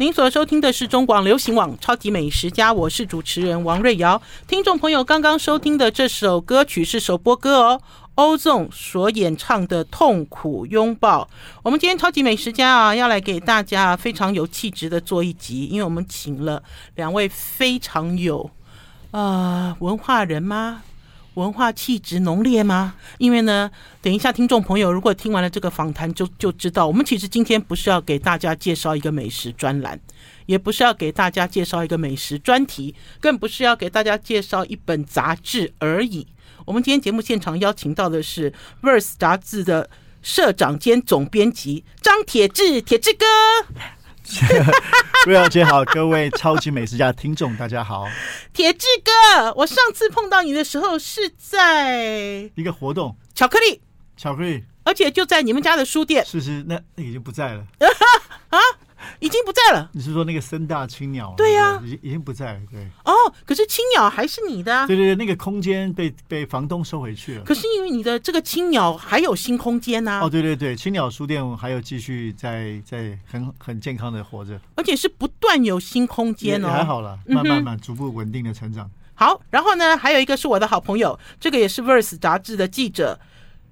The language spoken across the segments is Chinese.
您所收听的是中广流行网《超级美食家》，我是主持人王瑞瑶。听众朋友刚刚收听的这首歌曲是首播歌哦，欧颂所演唱的《痛苦拥抱》。我们今天《超级美食家》啊，要来给大家非常有气质的做一集，因为我们请了两位非常有呃文化人吗？文化气质浓烈吗？因为呢，等一下听众朋友如果听完了这个访谈，就就知道，我们其实今天不是要给大家介绍一个美食专栏，也不是要给大家介绍一个美食专题，更不是要给大家介绍一本杂志而已。我们今天节目现场邀请到的是《Verse》杂志的社长兼总编辑张铁志，铁志哥。瑞瑶姐好，各位超级美食家听众大家好。铁志哥，我上次碰到你的时候是在一个活动，巧克力，巧克力，而且就在你们家的书店。是是，那那已经不在了 啊。已经不在了。你是说那个森大青鸟？对呀、啊，已经已经不在了。对。哦，可是青鸟还是你的、啊。对对对，那个空间被被房东收回去了。可是因为你的这个青鸟还有新空间呐、啊。哦，对对对，青鸟书店还有继续在在很很健康的活着，而且是不断有新空间哦。还好了，慢慢慢逐步稳定的成长、嗯。好，然后呢，还有一个是我的好朋友，这个也是《Verse》杂志的记者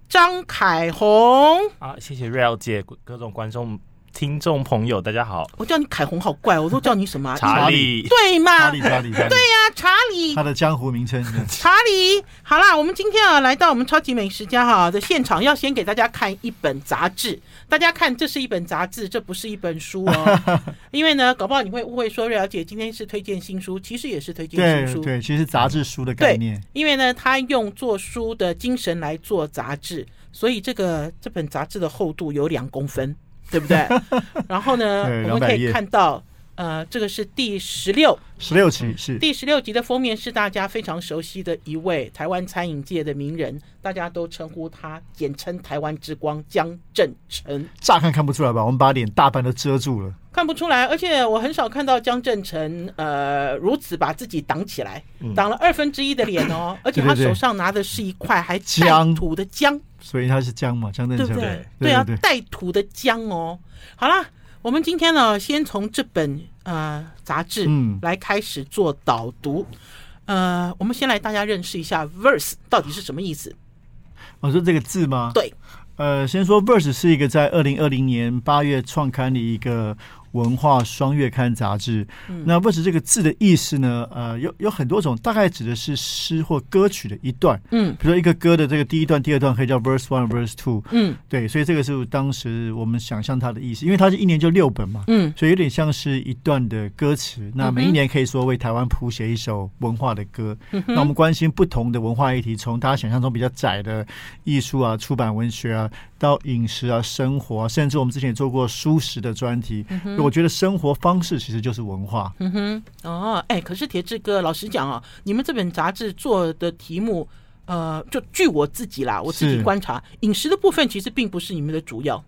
张凯弘。啊，谢谢瑞瑶姐，各种观众。听众朋友，大家好！我叫你凯红好怪，我都叫你什么、啊？查理，对吗？查理，查理，对呀、啊，查理，他的江湖名称。查理，好啦，我们今天啊来到我们超级美食家哈的现场，要先给大家看一本杂志。大家看，这是一本杂志，这不是一本书哦。因为呢，搞不好你会误会说，瑞瑶姐今天是推荐新书，其实也是推荐新书。对，对，其实杂志书的概念。因为呢，他用做书的精神来做杂志，所以这个这本杂志的厚度有两公分。对不对？然后呢，我们可以看到，呃，这个是第十六十六集，是第十六集的封面，是大家非常熟悉的一位台湾餐饮界的名人，大家都称呼他，简称“台湾之光”江振成。乍看看不出来吧？我们把脸大半都遮住了，看不出来。而且我很少看到江振成，呃，如此把自己挡起来，挡了二分之一的脸哦。而且他手上拿的是一块还带土的姜。所以他是姜嘛，江正成，对不对？对啊，带土的姜哦。好啦，我们今天呢，先从这本呃杂志来开始做导读。嗯、呃，我们先来大家认识一下 “verse” 到底是什么意思。我、哦、说这个字吗？对。呃，先说 “verse” 是一个在二零二零年八月创刊的一个。文化双月刊杂志，那 verse 这个字的意思呢？呃，有有很多种，大概指的是诗或歌曲的一段。嗯，比如说一个歌的这个第一段、第二段可以叫 verse one、verse two。嗯，对，所以这个是当时我们想象它的意思，因为它是一年就六本嘛。嗯，所以有点像是一段的歌词。那每一年可以说为台湾谱写一首文化的歌。那我们关心不同的文化议题，从大家想象中比较窄的艺术啊、出版文学啊，到饮食啊、生活啊，甚至我们之前也做过书食的专题。我觉得生活方式其实就是文化。嗯哼，哦，哎，可是铁志哥，老实讲啊，你们这本杂志做的题目，呃，就据我自己啦，我自己观察，饮食的部分其实并不是你们的主要，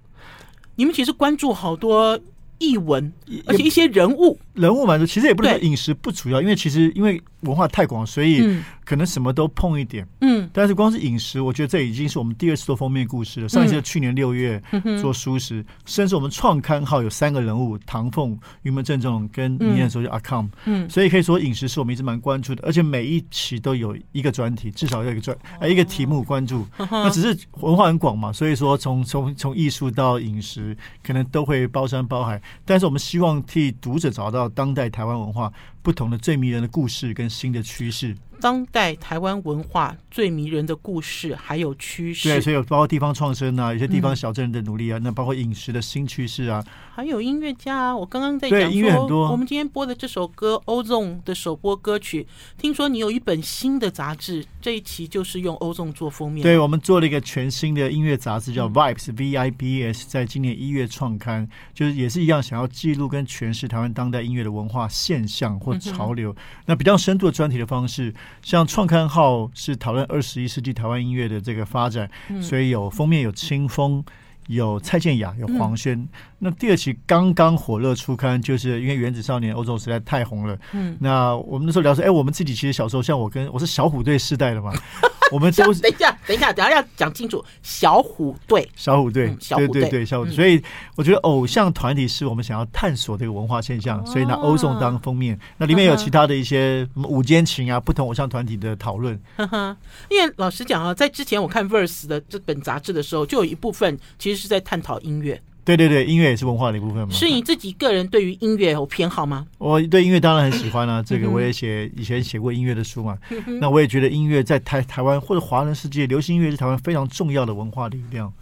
你们其实关注好多译文，而且一些人物，人物嘛，其实也不能说饮食不主要，因为其实因为文化太广，所以。嗯可能什么都碰一点，嗯，但是光是饮食，我觉得这已经是我们第二次做封面故事了。上一次是去年六月做蔬食，甚至我们创刊号有三个人物：唐凤、云门正中跟明年说叫阿康，嗯，所以可以说饮食是我们一直蛮关注的，而且每一期都有一个专题，至少有一个专呃一个题目关注。那只是文化很广嘛，所以说从从从艺术到饮食，可能都会包山包海。但是我们希望替读者找到当代台湾文化不同的最迷人的故事跟新的趋势。当代台湾文化最迷人的故事，还有趋势。对，所以有包括地方创生啊，有些地方小镇人的努力啊，嗯、那包括饮食的新趋势啊，还有音乐家啊。我刚刚在讲说，音乐很多。我们今天播的这首歌，欧颂的首播歌曲，听说你有一本新的杂志，这一期就是用欧颂做封面。对，我们做了一个全新的音乐杂志，叫 Vibes、嗯、V I B S，在今年一月创刊，就是也是一样，想要记录跟诠释台湾当代音乐的文化现象或潮流，嗯、那比较深度的专题的方式。像创刊号是讨论二十一世纪台湾音乐的这个发展，嗯、所以有封面有青峰，有蔡健雅，有黄轩。嗯、那第二期刚刚火热出刊，就是因为《原子少年》欧颂实在太红了。嗯，那我们那时候聊说，哎，我们自己其实小时候，像我跟我是小虎队世代的嘛。我们都是等一下，等一下，等下要讲清楚。小虎队，小虎队，小虎队，对对对，小虎队。所以我觉得偶像团体是我们想要探索这个文化现象，所以拿欧颂当封面。那里面有其他的一些五间情啊，不同偶像团体的讨论。哈哈因为老实讲啊，在之前我看 Verse 的这本杂志的时候，就有一部分其实是在探讨音乐。对对对，音乐也是文化的一部分嘛。是你自己个人对于音乐有偏好吗？我对音乐当然很喜欢啊，这个我也写以前写过音乐的书嘛。那我也觉得音乐在台台湾或者华人世界，流行音乐是台湾非常重要的文化力量。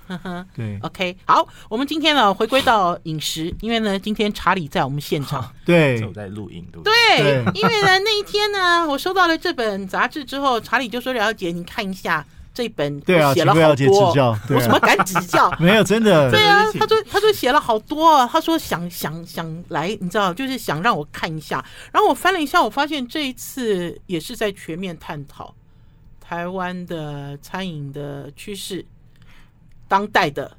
对，OK，好，我们今天呢回归到饮食，因为呢今天查理在我们现场，对，走在录音，对，对，因为呢那一天呢，我收到了这本杂志之后，查理就说：“了解，你看一下。”这本对啊，写了好多，我什么敢指教？没有，真的。对啊，他说他说写了好多，他说想想想来，你知道，就是想让我看一下。然后我翻了一下，我发现这一次也是在全面探讨台湾的餐饮的趋势，当代的，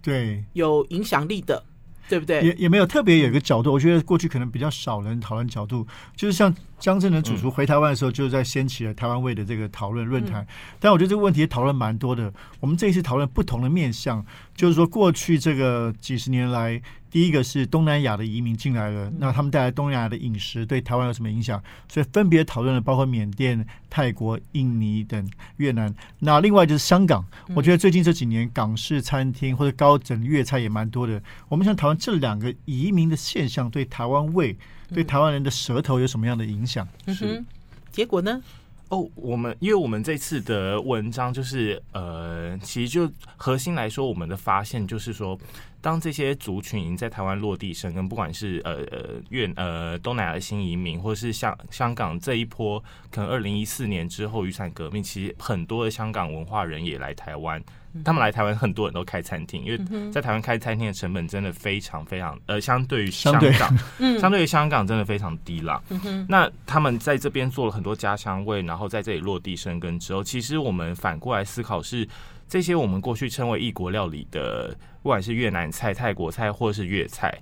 对，有影响力的。对不对？也也没有特别有一个角度，我觉得过去可能比较少人讨论角度，就是像江振能主厨回台湾的时候，就在掀起了台湾味的这个讨论论坛。但我觉得这个问题也讨论蛮多的。我们这一次讨论不同的面向，就是说过去这个几十年来。第一个是东南亚的移民进来了，那他们带来东南亚的饮食对台湾有什么影响？所以分别讨论了包括缅甸、泰国、印尼等越南。那另外就是香港，我觉得最近这几年港式餐厅或者高等粤菜也蛮多的。我们想讨论这两个移民的现象对台湾胃、对台湾人的舌头有什么样的影响？是结果呢？哦，我们因为我们这次的文章就是呃，其实就核心来说，我们的发现就是说。当这些族群已经在台湾落地生根，不管是呃呃越呃东南亚的新移民，或者是像香港这一波，可能二零一四年之后雨伞革命，其实很多的香港文化人也来台湾。他们来台湾，很多人都开餐厅，因为在台湾开餐厅的成本真的非常非常呃，相对于香港，相对于香港真的非常低啦。那他们在这边做了很多家乡味，然后在这里落地生根之后，其实我们反过来思考是。这些我们过去称为异国料理的，不管是越南菜、泰国菜或者是粤菜，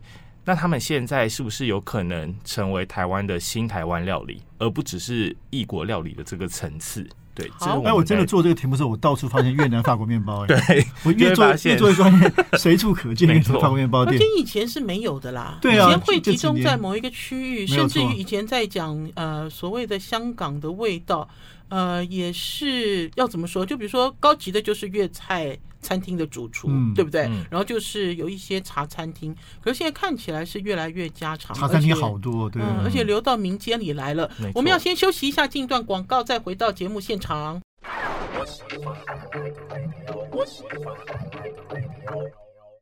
那他们现在是不是有可能成为台湾的新台湾料理，而不只是异国料理的这个层次？对，好，哎，我真的做这个题目的时候，我到处发现越南法国面包。对，我越做越做越 发现随处可见越南法国面包店。而且以前是没有的啦，对啊，以前会集中在某一个区域，甚至于以前在讲呃所谓的香港的味道。呃，也是要怎么说？就比如说高级的，就是粤菜餐厅的主厨，嗯、对不对？嗯、然后就是有一些茶餐厅，可是现在看起来是越来越家常。茶餐厅好多，对，嗯，而且流到民间里来了。我们要先休息一下，进一段广告，再回到节目现场。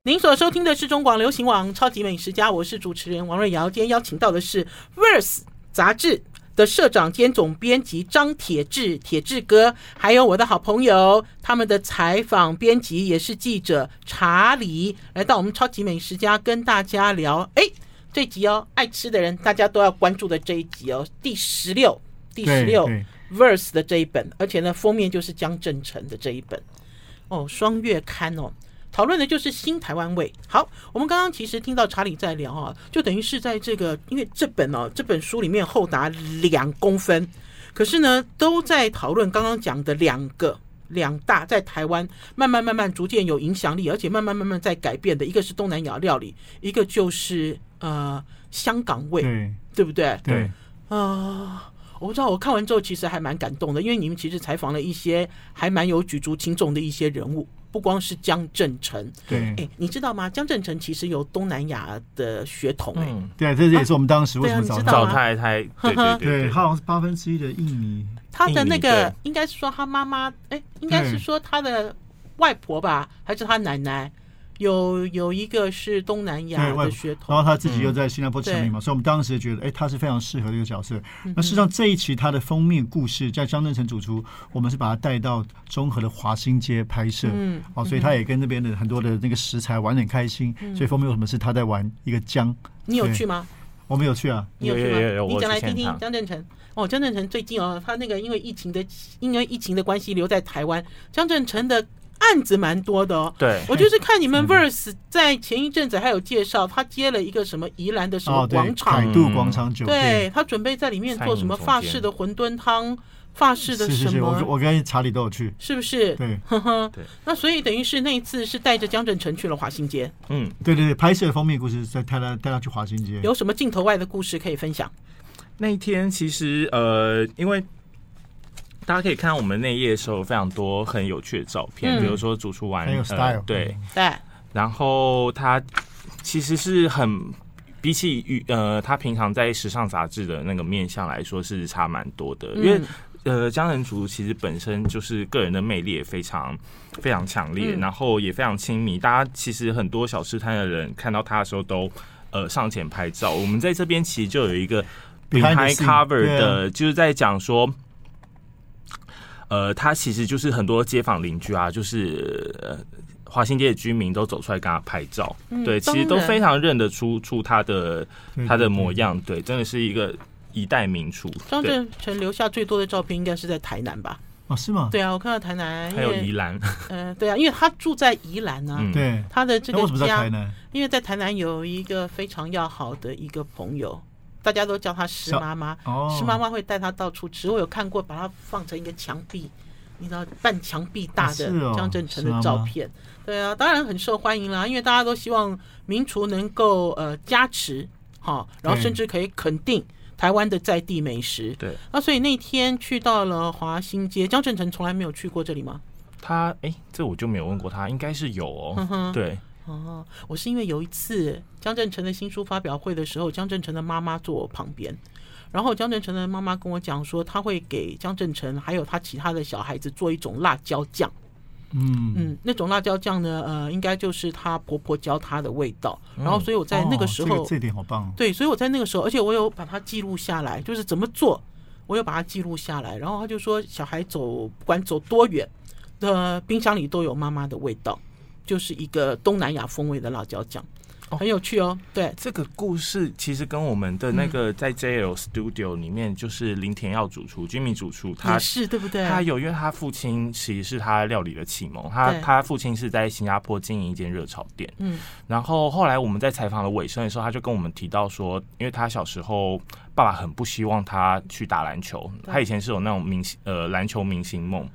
您所收听的是中广流行网《超级美食家》，我是主持人王瑞瑶。今天邀请到的是《Verse》杂志。的社长兼总编辑张铁志，铁志哥，还有我的好朋友，他们的采访编辑也是记者查理，来到我们超级美食家跟大家聊。哎，这集哦，爱吃的人大家都要关注的这一集哦，第十六，第十六 Verse 的这一本，而且呢，封面就是江振成的这一本哦，双月刊哦。讨论的就是新台湾味。好，我们刚刚其实听到查理在聊啊，就等于是在这个，因为这本哦，这本书里面厚达两公分，可是呢，都在讨论刚刚讲的两个两大在台湾慢慢慢慢逐渐有影响力，而且慢慢慢慢在改变的，一个是东南亚料理，一个就是呃香港味，对，对不对？对啊、呃，我不知道，我看完之后其实还蛮感动的，因为你们其实采访了一些还蛮有举足轻重的一些人物。不光是江振成，对，哎，你知道吗？江振成其实有东南亚的血统，哎，对，这也是我们当时为什么找找他，他 对对对，他好像是八分之一的印尼，他的那个应该是说他妈妈，哎，应该是说他的外婆吧，还是他奶奶？有有一个是东南亚的血统，然后他自己又在新加坡成名嘛，嗯、所以我们当时觉得，哎，他是非常适合这个角色。那事实上这一期他的封面故事在张振成主厨，我们是把他带到中和的华新街拍摄，嗯，哦，所以他也跟那边的很多的那个食材玩得很开心。嗯、所以封面有什么事，他在玩一个姜。你有去吗？我没有去啊，你有去吗？你讲来听听张振成。哦，江振成最近哦，他那个因为疫情的因为疫情的关系留在台湾。江振成的。案子蛮多的哦。对，我就是看你们 Verse 在前一阵子还有介绍，他接了一个什么宜兰的什么广场，凯度广场酒店，对，他准备在里面做什么法式的馄饨汤。法式的什么？是是是，我我跟查理都有去，是不是？对，呵呵，对。那所以等于是那一次是带着江振成去了华新街。嗯，对对对，拍摄封面故事在带他带他去华新街。有什么镜头外的故事可以分享？那一天其实呃，因为大家可以看到我们内页的时候有非常多很有趣的照片，嗯、比如说主厨玩很有 style，、呃、对对。然后他其实是很比起与呃他平常在时尚杂志的那个面相来说是差蛮多的，嗯、因为。呃，江仁竹其实本身就是个人的魅力也非常非常强烈，嗯、然后也非常亲密。大家其实很多小吃摊的人看到他的时候都呃上前拍照。我们在这边其实就有一个 behind cover 的，就是在讲说，呃，他其实就是很多街坊邻居啊，就是呃华新街的居民都走出来跟他拍照。嗯、对，其实都非常认得出出他的他的模样。对，真的是一个。一代名厨张振成留下最多的照片应该是在台南吧？啊，是吗？对啊，我看到台南还有宜兰。嗯、呃，对啊，因为他住在宜兰呢、啊。嗯、对，他的这个家，在因为在台南有一个非常要好的一个朋友，大家都叫她石妈妈。哦，石妈妈会带她到处吃。我有看过，把它放成一个墙壁，你知道半墙壁大的江振成的照片。哦、对啊，当然很受欢迎啦，因为大家都希望名厨能够呃加持，好，然后甚至可以肯定。台湾的在地美食，对，那所以那天去到了华新街，江振成从来没有去过这里吗？他哎、欸，这我就没有问过他，应该是有哦。嗯、对，哦，我是因为有一次江振成的新书发表会的时候，江振成的妈妈坐我旁边，然后江振成的妈妈跟我讲说，他会给江振成还有他其他的小孩子做一种辣椒酱。嗯嗯，那种辣椒酱呢，呃，应该就是她婆婆教她的味道。然后，所以我在那个时候，这个这点好棒。对，所以我在那个时候，而且我有把它记录下来，就是怎么做，我有把它记录下来。然后他就说，小孩走不管走多远的冰箱里都有妈妈的味道，就是一个东南亚风味的辣椒酱。很有趣哦，对，这个故事其实跟我们的那个在 JL Studio 里面，就是林田耀主厨、居民主厨，他是对不对？他有，因为他父亲其实是他料理的启蒙，他他父亲是在新加坡经营一间热炒店，嗯，然后后来我们在采访的尾声的时候，他就跟我们提到说，因为他小时候。爸爸很不希望他去打篮球，他以前是有那种明星呃篮球明星梦，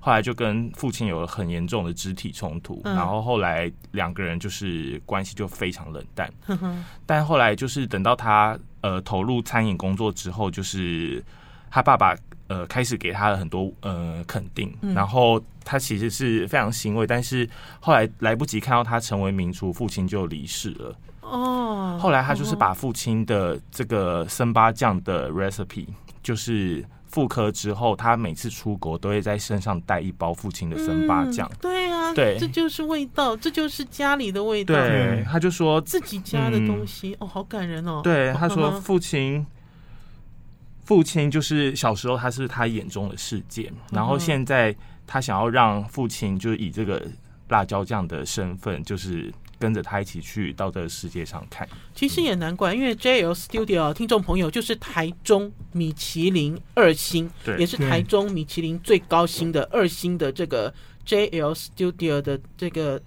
后来就跟父亲有了很严重的肢体冲突，然后后来两个人就是关系就非常冷淡。但后来就是等到他呃投入餐饮工作之后，就是他爸爸呃开始给他了很多呃肯定，然后他其实是非常欣慰，但是后来来不及看到他成为名厨，父亲就离世了。哦，后来他就是把父亲的这个生巴酱的 recipe 就是复刻之后，他每次出国都会在身上带一包父亲的生巴酱。对啊，对，这就是味道，这就是家里的味道。对，他就说自己家的东西，嗯、哦，好感人哦。对，他说父亲，父亲就是小时候他是他眼中的世界，然后现在他想要让父亲就是以这个辣椒酱的身份，就是。跟着他一起去到这个世界上看，其实也难怪，因为 JL Studio 听众朋友就是台中米其林二星，对，也是台中米其林最高星的二星的这个 JL Studio 的这个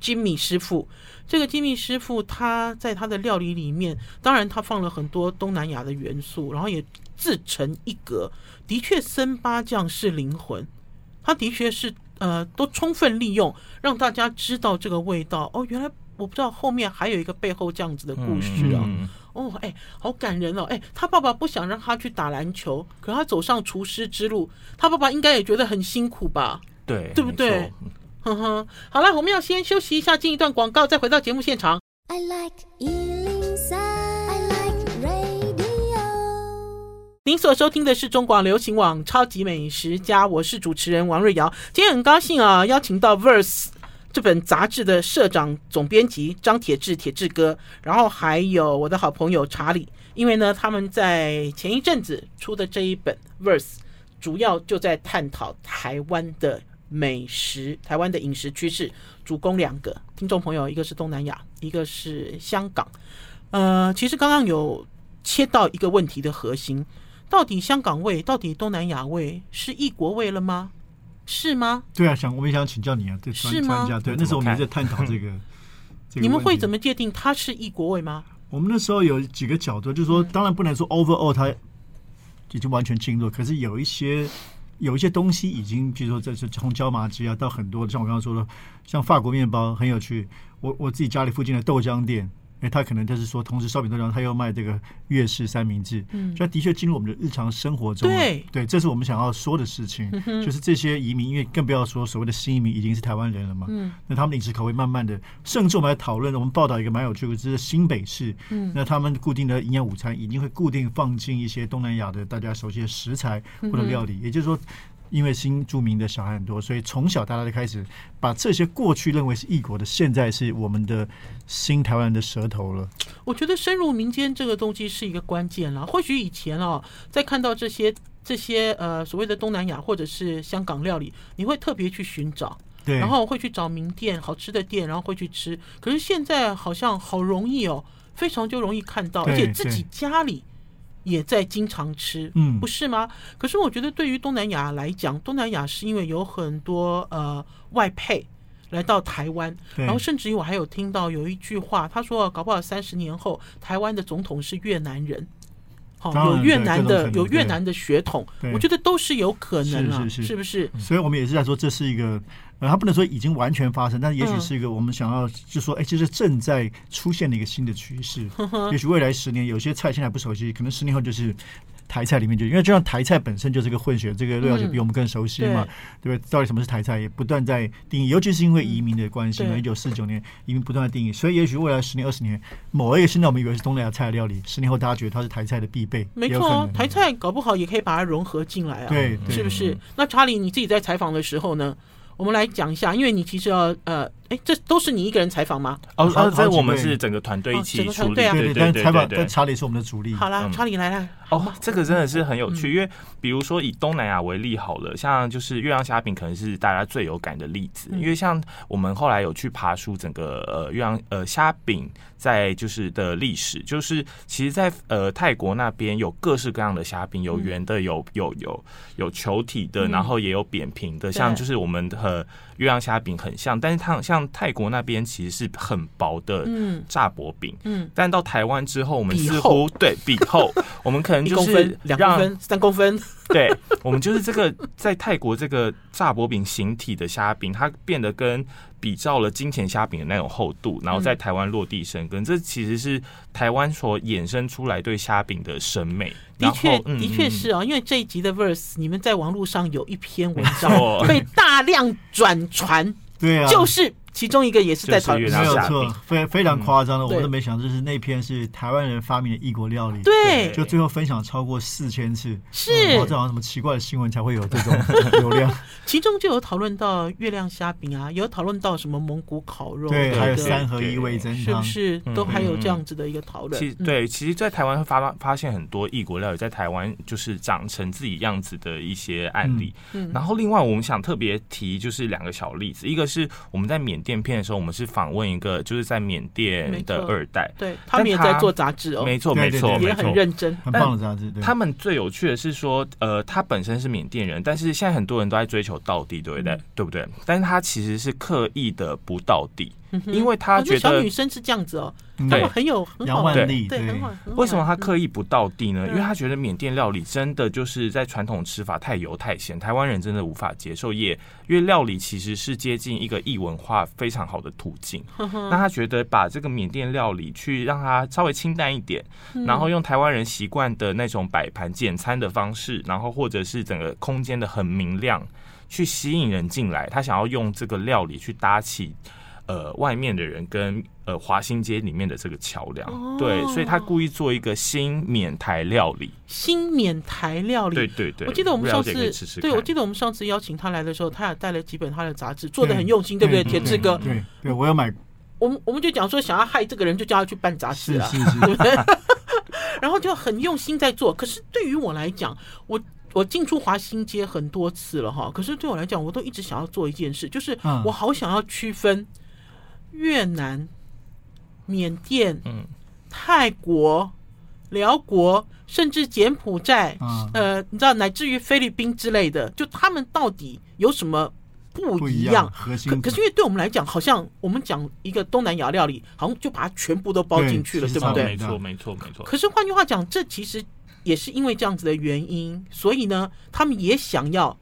金米师傅。这个金米师傅他在他的料理里面，当然他放了很多东南亚的元素，然后也自成一格。的确，森巴酱是灵魂，他的确是。呃，都充分利用，让大家知道这个味道哦。原来我不知道后面还有一个背后这样子的故事啊。嗯嗯、哦，哎，好感人哦。哎，他爸爸不想让他去打篮球，可他走上厨师之路，他爸爸应该也觉得很辛苦吧？对，对不对？哼哼。好了，我们要先休息一下，进一段广告，再回到节目现场。I like 您所收听的是中广流行网《超级美食家》，我是主持人王瑞瑶。今天很高兴啊，邀请到《Verse》这本杂志的社长、总编辑张铁志铁志哥，然后还有我的好朋友查理。因为呢，他们在前一阵子出的这一本《Verse》，主要就在探讨台湾的美食、台湾的饮食趋势。主攻两个听众朋友，一个是东南亚，一个是香港。呃，其实刚刚有切到一个问题的核心。到底香港味，到底东南亚味是异国味了吗？是吗？对啊，想我们也想请教你啊，对专专家，对，那时候我们也在探讨这个。这个、你们会怎么界定它是异国味吗？我们那时候有几个角度，就是说，当然不能说 overall 它已经完全进入，可是有一些有一些东西已经，比如说这是从椒麻鸡啊到很多，像我刚刚说的，像法国面包很有趣。我我自己家里附近的豆浆店。哎，他可能就是说，同时烧饼豆浆，他又卖这个粤式三明治，嗯，这的确进入我们的日常生活中。对，对，这是我们想要说的事情，嗯、就是这些移民，因为更不要说所谓的新移民已经是台湾人了嘛，嗯，那他们的饮食口味慢慢的，甚至我们还讨论，我们报道一个蛮有趣的，就是新北市，嗯，那他们固定的营养午餐一定会固定放进一些东南亚的大家熟悉的食材或者料理，嗯、也就是说。因为新住民的小孩很多，所以从小大家就开始把这些过去认为是异国的，现在是我们的新台湾人的舌头了。我觉得深入民间这个东西是一个关键了。或许以前哦，在看到这些这些呃所谓的东南亚或者是香港料理，你会特别去寻找，对，然后会去找名店好吃的店，然后会去吃。可是现在好像好容易哦，非常就容易看到，而且自己家里。也在经常吃，嗯，不是吗？可是我觉得对于东南亚来讲，东南亚是因为有很多呃外配来到台湾，然后甚至于我还有听到有一句话，他说搞不好三十年后台湾的总统是越南人，好，有越南的有越南的血统，我觉得都是有可能啊，是不是？所以我们也是在说这是一个。呃，他不能说已经完全发生，但是也许是一个我们想要就说，哎，其实正在出现的一个新的趋势。也许未来十年，有些菜现在不熟悉，可能十年后就是台菜里面就，因为就像台菜本身就是个混血，这个陆小姐比我们更熟悉嘛，对不对？到底什么是台菜，也不断在定义，尤其是因为移民的关系嘛。一九四九年移民不断在定义，所以也许未来十年、二十年，某一个现在我们以为是东南亚菜的料理，十年后大家觉得它是台菜的必备。没错，台菜搞不好也可以把它融合进来啊，对，是不是？那查理你自己在采访的时候呢？我们来讲一下，因为你其实要呃。哎，这都是你一个人采访吗？哦，这我们是整个团队一起处理，对对对对对。但查理是我们的主力。好了，查理来了。哦，这个真的是很有趣，因为比如说以东南亚为例好了，像就是月亮虾饼可能是大家最有感的例子，因为像我们后来有去爬梳整个呃月亮呃虾饼在就是的历史，就是其实，在呃泰国那边有各式各样的虾饼，有圆的，有有有有球体的，然后也有扁平的，像就是我们和月亮虾饼很像，但是它像。泰国那边其实是很薄的炸薄饼，嗯，但到台湾之后，我们似乎对比厚，我们可能就是两公分、三公分，对，我们就是这个在泰国这个炸薄饼形体的虾饼，它变得跟比照了金钱虾饼的那种厚度，然后在台湾落地生根，这其实是台湾所衍生出来对虾饼的审美。的确，的确是哦，因为这一集的 Verse，你们在网络上有一篇文章 被大量转传，对啊，就是。其中一个也是在讨论，没有错，非非常夸张的，我们都没想到，就是那篇是台湾人发明的异国料理，对，就最后分享超过四千次，是，这好像什么奇怪的新闻才会有这种 流量。其中就有讨论到月亮虾饼啊，有讨论到什么蒙古烤肉，对，还有三合一味增汤，是不是？都还有这样子的一个讨论？其实对，其实，在台湾会发发现很多异国料理在台湾就是长成自己样子的一些案例。嗯，然后另外我们想特别提就是两个小例子，一个是我们在缅甸片的时候，我们是访问一个就是在缅甸的二代，对，他们也在做杂志哦，没错没错，也很认真，很棒的杂志。他们最有趣的是说，呃，他本身是缅甸人，但是现在很多人都在追求到底，对不对？对不对？但是他其实是刻意的不道地，因为他觉得小女生是这样子哦。对，很有很好的对，对，很好。为什么他刻意不到地呢？因为他觉得缅甸料理真的就是在传统吃法太油太咸，台湾人真的无法接受。也因为料理其实是接近一个异文化非常好的途径。那他觉得把这个缅甸料理去让它稍微清淡一点，然后用台湾人习惯的那种摆盘简餐的方式，然后或者是整个空间的很明亮，去吸引人进来。他想要用这个料理去搭起。呃，外面的人跟呃华新街里面的这个桥梁，哦、对，所以他故意做一个新缅台料理，新缅台料理，对对对。我记得我们上次，吃吃对，我记得我们上次邀请他来的时候，他也带了几本他的杂志，做的很用心，对，对不对，铁志哥？对对，我要买。我们我们就讲说，想要害这个人，就叫他去办杂志啊，对不对？然后就很用心在做。可是对于我来讲，我我进出华新街很多次了哈，可是对我来讲，我都一直想要做一件事，就是我好想要区分。越南、缅甸、嗯、泰国、辽国，甚至柬埔寨，啊呃，你知道，乃至于菲律宾之类的，就他们到底有什么不不一一样？核心可可是因为对我们来讲，好像我们讲一个东南亚料理，好像就把它全部都包进去了，对不对？没错，没错，没错。可是换句话讲，这其实也是因为这样子的原因，所以呢，他们也想要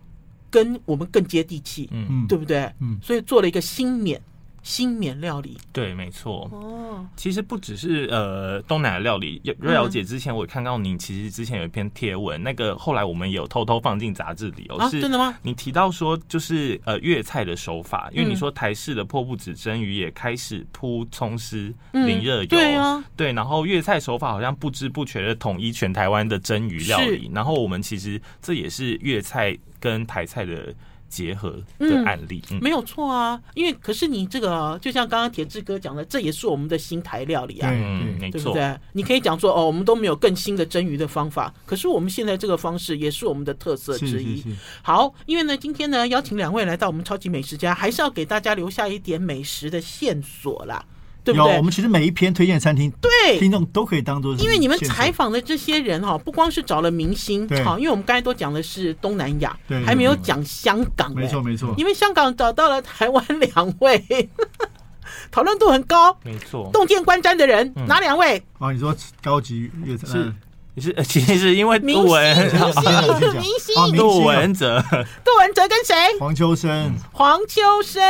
跟我们更接地气，嗯，嗯对不对？嗯所以做了一个新缅新缅料理。对，没错。哦，其实不只是呃东南亚料理，瑞瑶姐之前我看到你其实之前有一篇贴文，那个后来我们有偷偷放进杂志里哦，啊，是真的吗？你提到说就是呃粤菜的手法，因为你嗯说台式的破布子蒸鱼也开始铺葱丝嗯淋热油，对啊，对，然后粤菜手法好像不知不觉的统一全台湾的蒸鱼料理，然后我们其实这也是粤菜跟台菜的结合的案例，嗯，没有错啊，因为可是你这个就像刚刚铁志哥讲的，这也是我们的新台料理啊。嗯，没错，对不对？你可以讲说哦，我们都没有更新的蒸鱼的方法，可是我们现在这个方式也是我们的特色之一。是是，好，因为呢，今天呢邀请两位来到我们超级美食家，还是要给大家留下一点美食的线索啦，对不有，对？我？们其实每一篇推荐餐厅，对，听众都可以当做因为你们采访的这些人哈，不光是找了明星，好，因为我们刚才都讲的是东南亚，对对还没有对讲香港、没错没错，因为香港找到了台湾两位，讨论度很高、没错，洞见观瞻的人，嗯。哪两位？啊，你说高级粤菜是是呃 其实是因为明杜文星，明星，杜文泽，杜文泽 跟谁？黄秋生。黄秋生。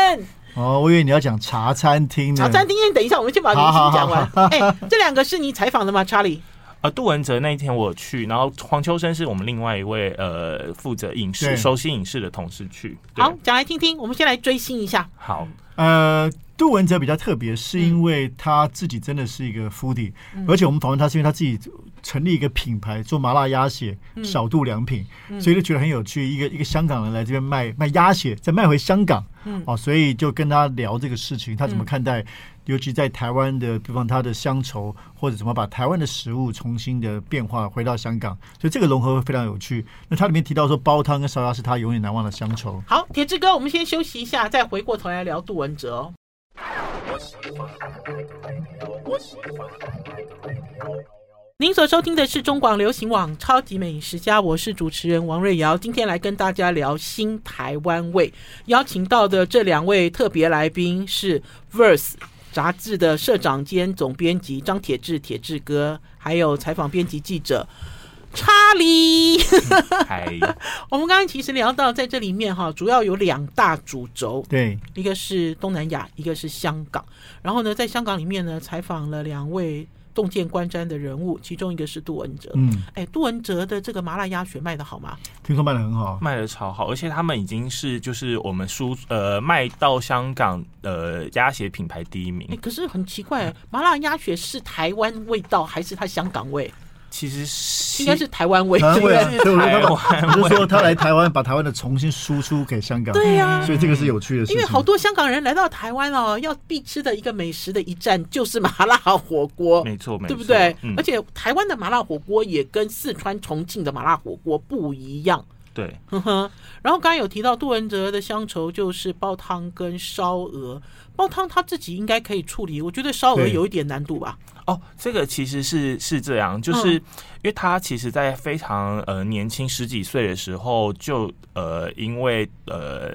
哦，我以为你要讲茶餐厅呢。茶餐厅，等一下，我们先把明星讲完。哎，这两个是你采访的吗，查理？呃，杜文泽那一天我去，然后黄秋生是我们另外一位呃负责影视、对熟悉影视的同事去。好，讲来听听。我们先来追星一下。好，呃，杜文哲比较特别，是因为他自己真的是一个 foodie，、嗯而且我们访问他是因为他自己成立一个品牌做麻辣鸭血、嗯小肚良品，所以就觉得很有趣。一个一个香港人来这边卖卖鸭血，再卖回香港，嗯哦，所以就跟他聊这个事情，他怎么看待，尤其在台湾的，比方他的乡愁，或者怎么把台湾的食物重新的变化回到香港，所以这个融合会非常有趣。那他里面提到说，煲汤跟烧鸭是他永远难忘的乡愁。好，铁志哥，我们先休息一下，再回过头来聊杜文哲哦。您所收听的是中广流行网《超级美食家》，我是主持人王瑞瑶。今天来跟大家聊新台湾味，邀请到的这两位特别来宾是《Verse》杂志的社长兼总编辑张铁志铁志哥，还有采访编辑记者查理。我们刚刚其实聊到，在这里面哈，主要有两大主轴，对，一个是东南亚，一个是香港。然后呢，在香港里面呢，采访了两位洞见观瞻的人物，其中一个是杜文哲。嗯，哎，杜文哲的这个麻辣鸭血卖的好吗？听说卖的很好。卖的超好，而且他们已经是就是我们输呃卖到香港呃鸭血品牌第一名哎，。可是很奇怪，麻辣鸭血是台湾味道还是它香港味？其实是应该是台湾味，台湾味啊对我台就说他湾我就说他来台湾，把台湾的重新输出给香港。对呀所以这个是有趣的事情。因为好多香港人来到台湾哦，要必吃的一个美食的一站就是麻辣火锅。没错，没错，对不对？嗯而，且台湾的麻辣火锅也跟四川、重庆的麻辣火锅不一样。对，呵呵，然后刚才有提到杜文哲的乡愁就是煲汤跟烧鹅，煲汤他自己应该可以处理，我觉得烧鹅有一点难度吧。哦，这个其实是是这样，就是因为他其实，在非常呃年轻十几岁的时候，就呃因为呃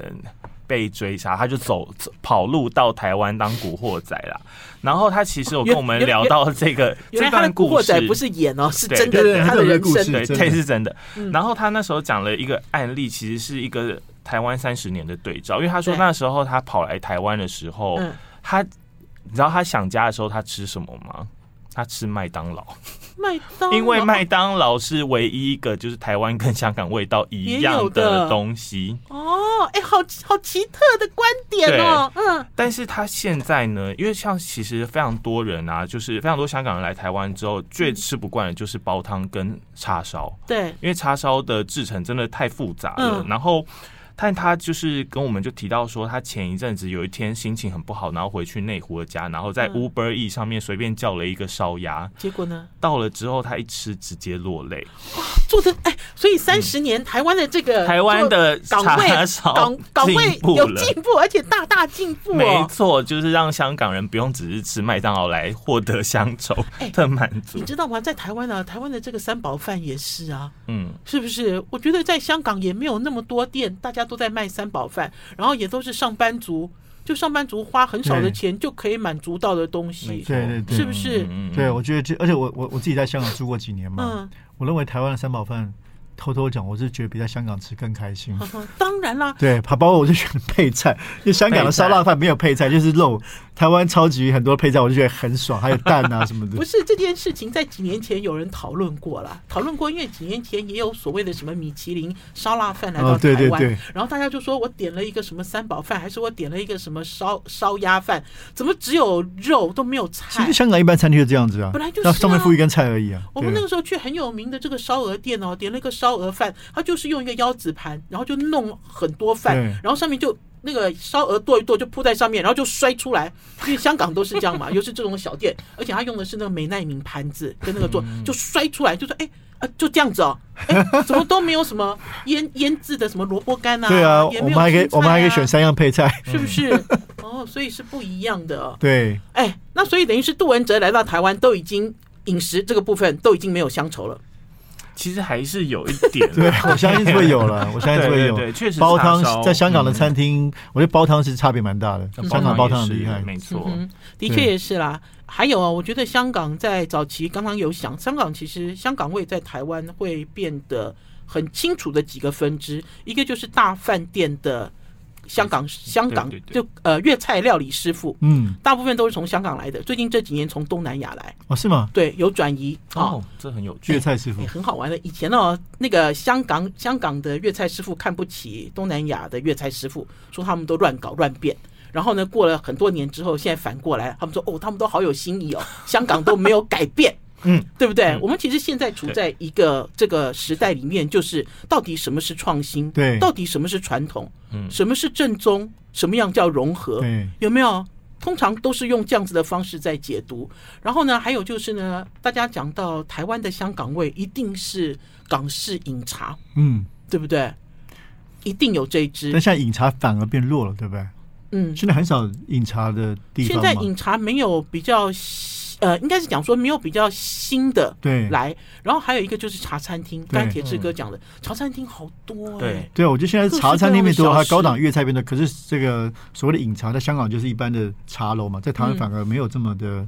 被追杀，他就走走跑路到台湾当古惑仔啦。然后他其实有跟我们聊到这个这段故事古惑仔，不是演哦，是真的对对他的人生他有个故事。对，这是真的嗯。然后他那时候讲了一个案例，其实是一个台湾三十年的对照，因为他说那时候他跑来台湾的时候，嗯，他你知道他想家的时候他吃什么吗？他吃麦当劳。麦当，因为麦当劳是唯一一个就是台湾跟香港味道一样的东西，哦，哎，好好奇特的观点哦，嗯，但是他现在呢，因为像其实非常多人啊，就是非常多香港人来台湾之后，最吃不惯的就是煲汤跟叉烧，对，因为叉烧的制成真的太复杂了，嗯然后。但他就是跟我们就提到说，他前一阵子有一天心情很不好，然后回去内湖的家，然后在 Uber E 上面随便叫了一个烧鸭，结果呢，到了之后他一吃直接落泪。做的哎，所以三十年台湾的这个台湾的岗位岗岗位有进步，而且大大进步。没错，就是让香港人不用只是吃麦当劳来获得乡愁的满足。你知道吗？在台湾呢，台湾的这个三宝饭也是啊，嗯，是不是？我觉得在香港也没有那么多店，大家都在卖三宝饭，然后也都是上班族，就上班族花很少的钱就可以满足到的东西，对对对，是不是？对，我觉得，而且我我我自己在香港住过几年嘛，嗯，我认为台湾的三宝饭。偷偷讲，我是觉得比在香港吃更开心。当然啦，对，它包括我就选配菜，因为香港的烧腊饭没有配菜，就是肉。台湾超级很多配菜，我就觉得很爽，还有蛋啊 什么的。不是这件事情，在几年前有人讨论过了，讨论过，因为几年前也有所谓的什么米其林烧腊饭来到台湾，哦、对对对，然后大家就说我点了一个什么三宝饭，还是我点了一个什么烧烧鸭饭，怎么只有肉都没有菜？其实香港一般餐厅就这样子啊，本来就是、啊、上面附一根菜而已啊。我们那个时候去很有名的这个烧鹅店哦，点了一个烧鹅饭，他就是用一个腰子盘，然后就弄很多饭，然后上面就。那个烧鹅剁一剁就铺在上面，然后就摔出来，因为香港都是这样嘛，又是这种小店，而且他用的是那个美耐皿盘子跟那个做，就摔出来，就说哎啊就这样子哦，哎 怎么都没有什么腌腌制的什么萝卜干啊？对啊，我们还可以我们还可以选三样配菜，是不是？哦，所以是不一样的。对，哎，那所以等于是杜文泽来到台湾，都已经饮食这个部分都已经没有乡愁了。其实还是有一点，对，我相信是会有了，我相信是会有。对，确实煲汤在香港的餐厅，我觉得煲汤是差别蛮大的。香港煲汤很厉害，没错，的确也是啦。还有啊，我觉得香港在早期刚刚有想，香港其实香港味在台湾会变得很清楚的几个分支，一个就是大饭店的。香港，香港就呃粤菜料理师傅，嗯，大部分都是从香港来的。最近这几年从东南亚来，哦，是吗？对，有转移哦，这很有趣。粤菜师傅很好玩的。以前哦，那个香港香港的粤菜师傅看不起东南亚的粤菜师傅，说他们都乱搞乱变。然后呢，过了很多年之后，现在反过来，他们说哦，他们都好有新意哦，香港都没有改变。嗯，对不对？嗯、我们其实现在处在一个这个时代里面，就是到底什么是创新？对，到底什么是传统？嗯，什么是正宗？什么样叫融合？对，有没有？通常都是用这样子的方式在解读。然后呢，还有就是呢，大家讲到台湾的香港味，一定是港式饮茶，嗯，对不对？一定有这一支。但现在饮茶反而变弱了，对不对？嗯，现在很少饮茶的地方。现在饮茶没有比较。呃，应该是讲说没有比较新的对来，然后还有一个就是茶餐厅，刚才铁志哥讲的茶餐厅好多哎，对，我觉得现在茶餐厅里多，还高档粤菜变多，可是这个所谓的饮茶在香港就是一般的茶楼嘛，在台湾反而没有这么的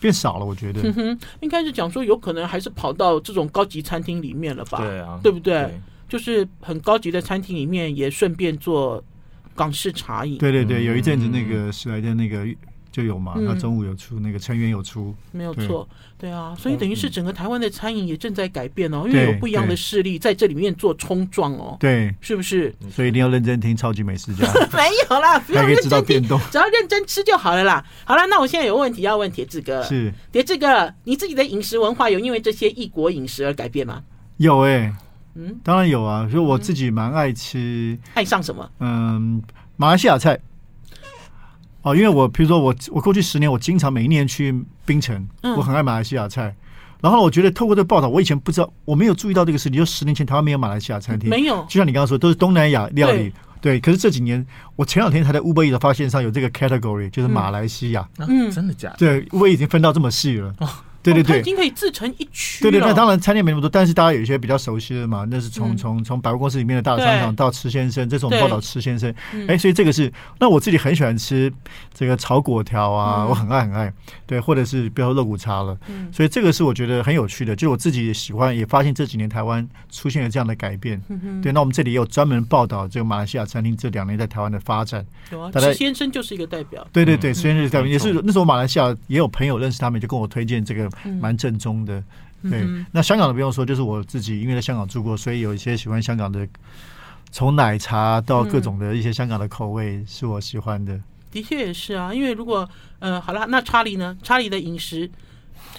变少了，我觉得。嗯哼，应该是讲说有可能还是跑到这种高级餐厅里面了吧？对啊，对不对？就是很高级的餐厅里面也顺便做港式茶饮。对对对，有一阵子那个史莱的那个。就有嘛？那中午有出，那个成员有出，没有错，对啊，所以等于是整个台湾的餐饮也正在改变哦，因为有不一样的势力在这里面做冲撞哦，对，是不是？所以一定要认真听超级美食家，没有啦，不用认真听，只要认真吃就好了啦。好了，那我现在有问题要问铁志哥，是铁志哥，你自己的饮食文化有因为这些异国饮食而改变吗？有哎，嗯，当然有啊，所以我自己蛮爱吃，爱上什么？嗯，马来西亚菜。哦，因为我比如说我我过去十年，我经常每一年去槟城，我很爱马来西亚菜。然后我觉得透过这个报道，我以前不知道，我没有注意到这个事情。就十年前台湾没有马来西亚餐厅，没有。就像你刚刚说，都是东南亚料理。对，可是这几年，我前两天才在 Uber Eats 发现上有这个 category，就是马来西亚。嗯，真的假的？对，Uber 已经分到这么细了。对对对，已经可以自成一区。对对，那当然餐厅没那么多，但是大家有一些比较熟悉的嘛，那是从从从百货公司里面的大商场到池先生，这种报道池先生。哎，所以这个是，那我自己很喜欢吃这个炒粿条啊，我很爱很爱。对，或者是比如说肉骨茶了。所以这个是我觉得很有趣的，就我自己也喜欢，也发现这几年台湾出现了这样的改变。对，那我们这里也有专门报道这个马来西亚餐厅这两年在台湾的发展。有啊，池先生就是一个代表。对对对，池先生代表也是那时候马来西亚也有朋友认识他们，就跟我推荐这个。蛮正宗的，对。嗯、那香港的不用说，就是我自己，因为在香港住过，所以有一些喜欢香港的，从奶茶到各种的一些香港的口味，是我喜欢的。嗯、的确也是啊，因为如果呃，好了，那查理呢？查理的饮食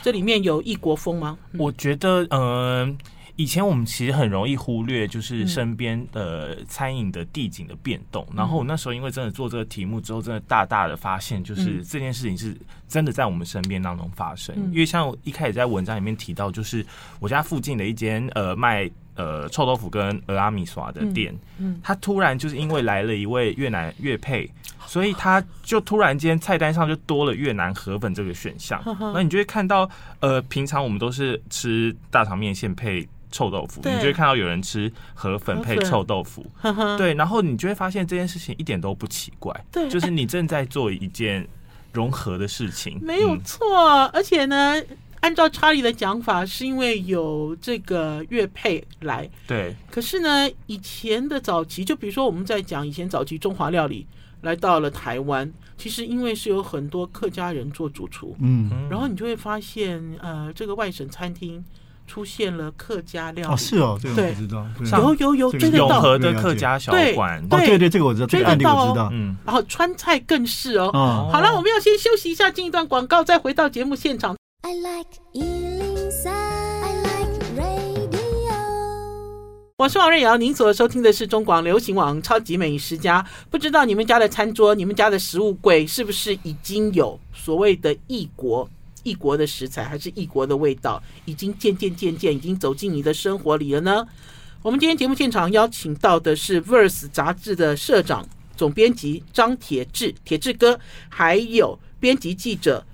这里面有异国风吗？我觉得，嗯、呃。以前我们其实很容易忽略，就是身边的餐饮的地景的变动。嗯、然后我那时候因为真的做这个题目之后，真的大大的发现，就是这件事情是真的在我们身边当中发生。嗯、因为像我一开始在文章里面提到，就是我家附近的一间呃卖呃臭豆腐跟蚵仔米耍的店，嗯，嗯，他突然就是因为来了一位越南越配。所以他就突然间菜单上就多了越南河粉这个选项，那你就会看到，呃，平常我们都是吃大肠面线配臭豆腐，你就会看到有人吃河粉配臭豆腐，对，然后你就会发现这件事情一点都不奇怪，对，就是你正在做一件融合的事情，没有错，而且呢，按照查理的讲法，是因为有这个乐配来，对，可是呢，以前的早期，就比如说我们在讲以前早期中华料理。来到了台湾，其实因为是有很多客家人做主厨，嗯，然后你就会发现，呃，这个外省餐厅出现了客家料理，哦，是哦，这个我不知道，有有有，这个永和的客家小馆，对。对对，这个我知道，这个案例我知道，嗯，然后川菜更是哦，好了，我们要先休息一下，进一段广告，再回到节目现场。I like 我是王瑞瑶，您所收听的是中广流行网《超级美食家》。不知道你们家的餐桌、你们家的食物柜是不是已经有所谓的异国、异国的食材，还是异国的味道，已经渐渐渐渐已经走进你的生活里了呢？我们今天节目现场邀请到的是《Verse》杂志的社长、总编辑张铁志，铁志哥，还有编辑记者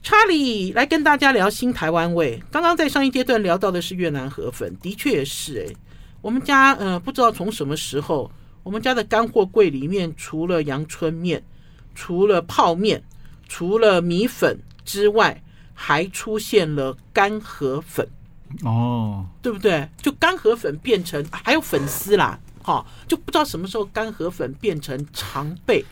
查理来跟大家聊新台湾味。刚刚在上一阶段聊到的是越南河粉，的确是哎。我们家呃，不知道从什么时候，我们家的干货柜里面除了阳春面、除了泡面、除了米粉之外，还出现了干河粉。哦，对不对？就干河粉变成还有粉丝啦，哈，就不知道什么时候干河粉变成常备，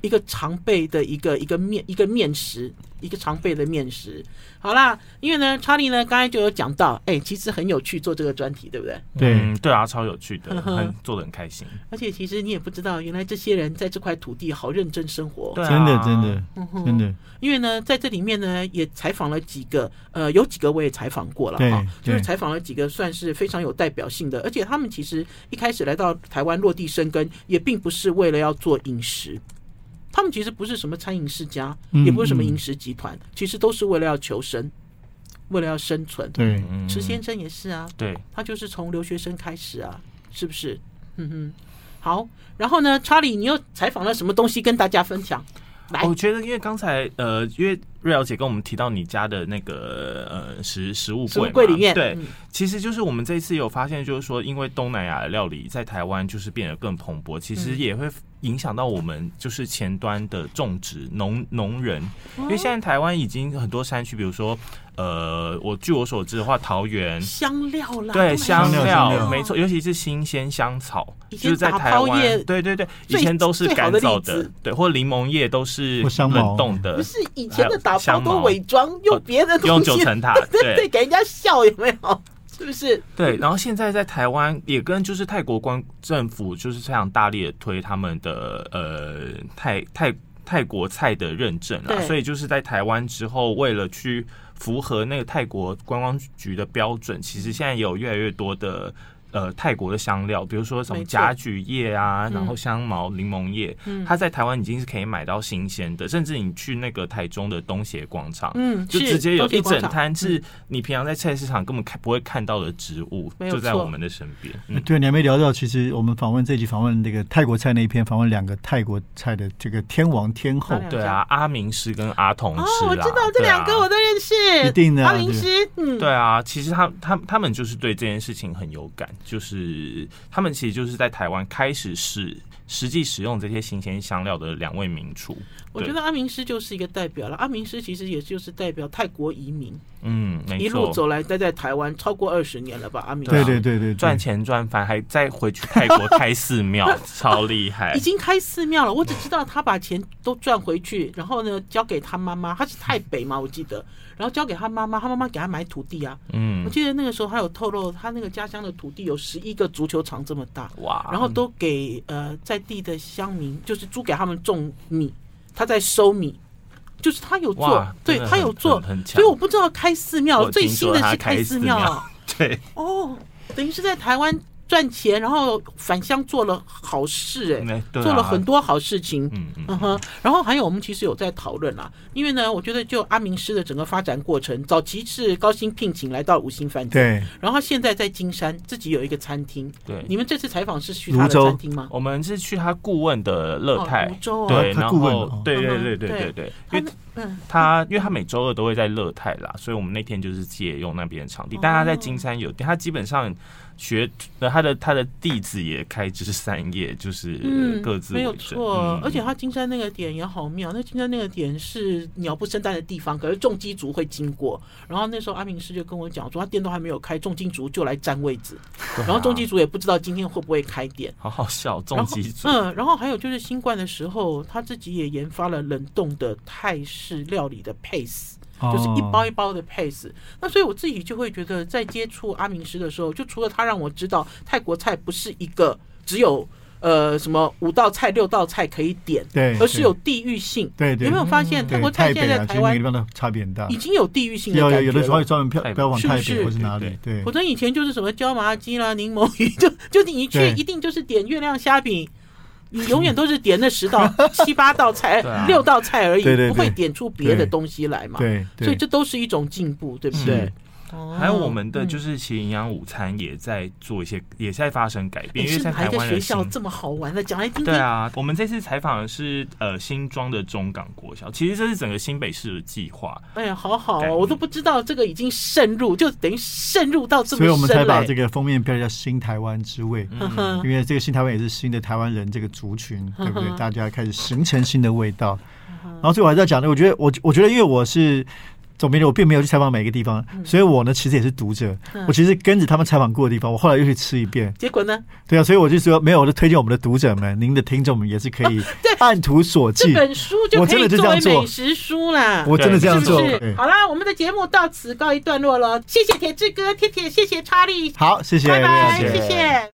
一个常备的一个一个面一个面食。一个常备的面食，好啦，因为呢，查理呢刚才就有讲到，哎，其实很有趣做这个专题，对不对？对、嗯，对啊，超有趣的，很做的很开心。而且其实你也不知道，原来这些人在这块土地好认真生活，对啊、真的，真的，真的。因为呢，在这里面呢，也采访了几个，呃，有几个我也采访过了哈，就是采访了几个算是非常有代表性的，而且他们其实一开始来到台湾落地生根，也并不是为了要做饮食。他们其实不是什么餐饮世家，也不是什么饮食集团，其实都是为了要求生，为了要生存。对，池先生也是啊，对，他就是从留学生开始啊，是不是？嗯哼，好，然后呢，查理，你又采访了什么东西跟大家分享？来，我觉得因为刚才呃，因为瑞瑶姐跟我们提到你家的那个呃食食物柜柜里面，对，嗯、其实就是我们这一次有发现，就是说，因为东南亚的料理在台湾就是变得更蓬勃，其实也会。影响到我们就是前端的种植农农人，因为现在台湾已经很多山区，比如说，呃，我据我所知的话，桃园。香料啦，对香料，没错，尤其是新鲜香草，就是在台湾，对对对，以前都是干燥的，对，或柠檬叶都是冷冻的，不是以前的打抛都伪装用别的东西，用九层塔，对对，给人家笑有没有？是不是？对，然后现在在台湾也跟就是泰国官政府就是非常大力的推他们的呃泰泰泰国菜的认证啊，对所以就是在台湾之后，为了去符合那个泰国观光局的标准，其实现在有越来越多的。呃，泰国的香料，比如说什么甲菊叶啊，嗯、然后香茅、柠檬叶，嗯、它在台湾已经是可以买到新鲜的，甚至你去那个台中的东协广场，嗯，就直接有一整摊是你平常在菜市场根本看不会看到的植物，嗯、就在我们的身边。嗯、对，你还没聊到，其实我们访问这集访问那个泰国菜那一篇，访问两个泰国菜的这个天王天后，对啊，阿明师跟阿童师，哦，我知道这两个我都认识，一定的，阿明师，嗯，对啊，其实他他他们就是对这件事情很有感。就是他们其实就是在台湾开始使实际使用这些新鲜香料的两位名厨。我觉得阿明师就是一个代表了。阿明师其实也就是代表泰国移民，嗯，一路走来待在台湾超过二十年了吧？阿明师对对对对，赚钱赚翻，还再回去泰国开寺庙，超厉害。已经开寺庙了，我只知道他把钱都赚回去，然后呢交给他妈妈，他是泰北嘛，我记得。然后交给他妈妈，他妈妈给他买土地啊。嗯，我记得那个时候他有透露，他那个家乡的土地有十一个足球场这么大。哇！然后都给呃在地的乡民，就是租给他们种米，他在收米，就是他有做，对他有做。所以我不知道开寺庙，最新的是开寺庙。对，哦，等于是在台湾。赚钱，然后返乡做了好事，哎，做了很多好事情，嗯嗯哼。然后还有，我们其实有在讨论啦，因为呢，我觉得就阿明师的整个发展过程，早期是高薪聘请来到五星饭店，对。然后现在在金山自己有一个餐厅，对。你们这次采访是去他的餐厅吗？我们是去他顾问的乐泰，对，然后对对对对对对，因为他因为他每周二都会在乐泰啦，所以我们那天就是借用那边的场地，但他在金山有店，他基本上。学那他的他的弟子也开枝散叶，就是各自、嗯、没有错，嗯、而且他金山那个点也好妙。那金山那个点是鸟不生蛋的地方，可是重机族会经过。然后那时候阿明师就跟我讲说，他店都还没有开，重机族就来占位置。啊、然后重机族也不知道今天会不会开店，好好笑。重机族，嗯，然后还有就是新冠的时候，他自己也研发了冷冻的泰式料理的 pace。就是一包一包的 pace，那所以我自己就会觉得，在接触阿明师的时候，就除了他让我知道泰国菜不是一个只有呃什么五道菜六道菜可以点，对，而是有地域性。对对，有没有发现泰国菜现在在台湾地方的差别很大，已经有地域性的感觉。有有的时候会专门标标往泰北或是哪里？对，否则以前就是什么椒麻鸡啦、柠檬鱼，就就你一去一定就是点月亮虾饼。你永远都是点那十道、七八道菜、六道菜而已，不会点出别的东西来嘛？对，所以这都是一种进步，对不对？还有我们的就是其实营养午餐也在做一些，也在发生改变。因为在台湾学校这么好玩的，讲来听听。对啊，我们这次采访的是呃新庄的中港国小，其实这是整个新北市的计划。哎呀，好好哦，我都不知道这个已经渗入，就等于渗入到这么深。所以我们才把这个封面标叫“新台湾之味”，因为这个新台湾也是新的台湾人这个族群，对不对？大家开始形成新的味道。然后最后我还在讲呢，我觉得我我觉得，因为我是。总编辑，我并没有去采访每个地方，所以我呢其实也是读者。我其实跟着他们采访过的地方，我后来又去吃一遍。结果呢？对啊，所以我就说，没有，我就推荐我们的读者们，您的听众们也是可以 按图索骥。这本书就可以作为美食书啦。我真的这样做。好啦，我们的节目到此告一段落了。谢谢铁志哥，铁铁，谢谢查理。好，谢谢，拜拜，谢谢。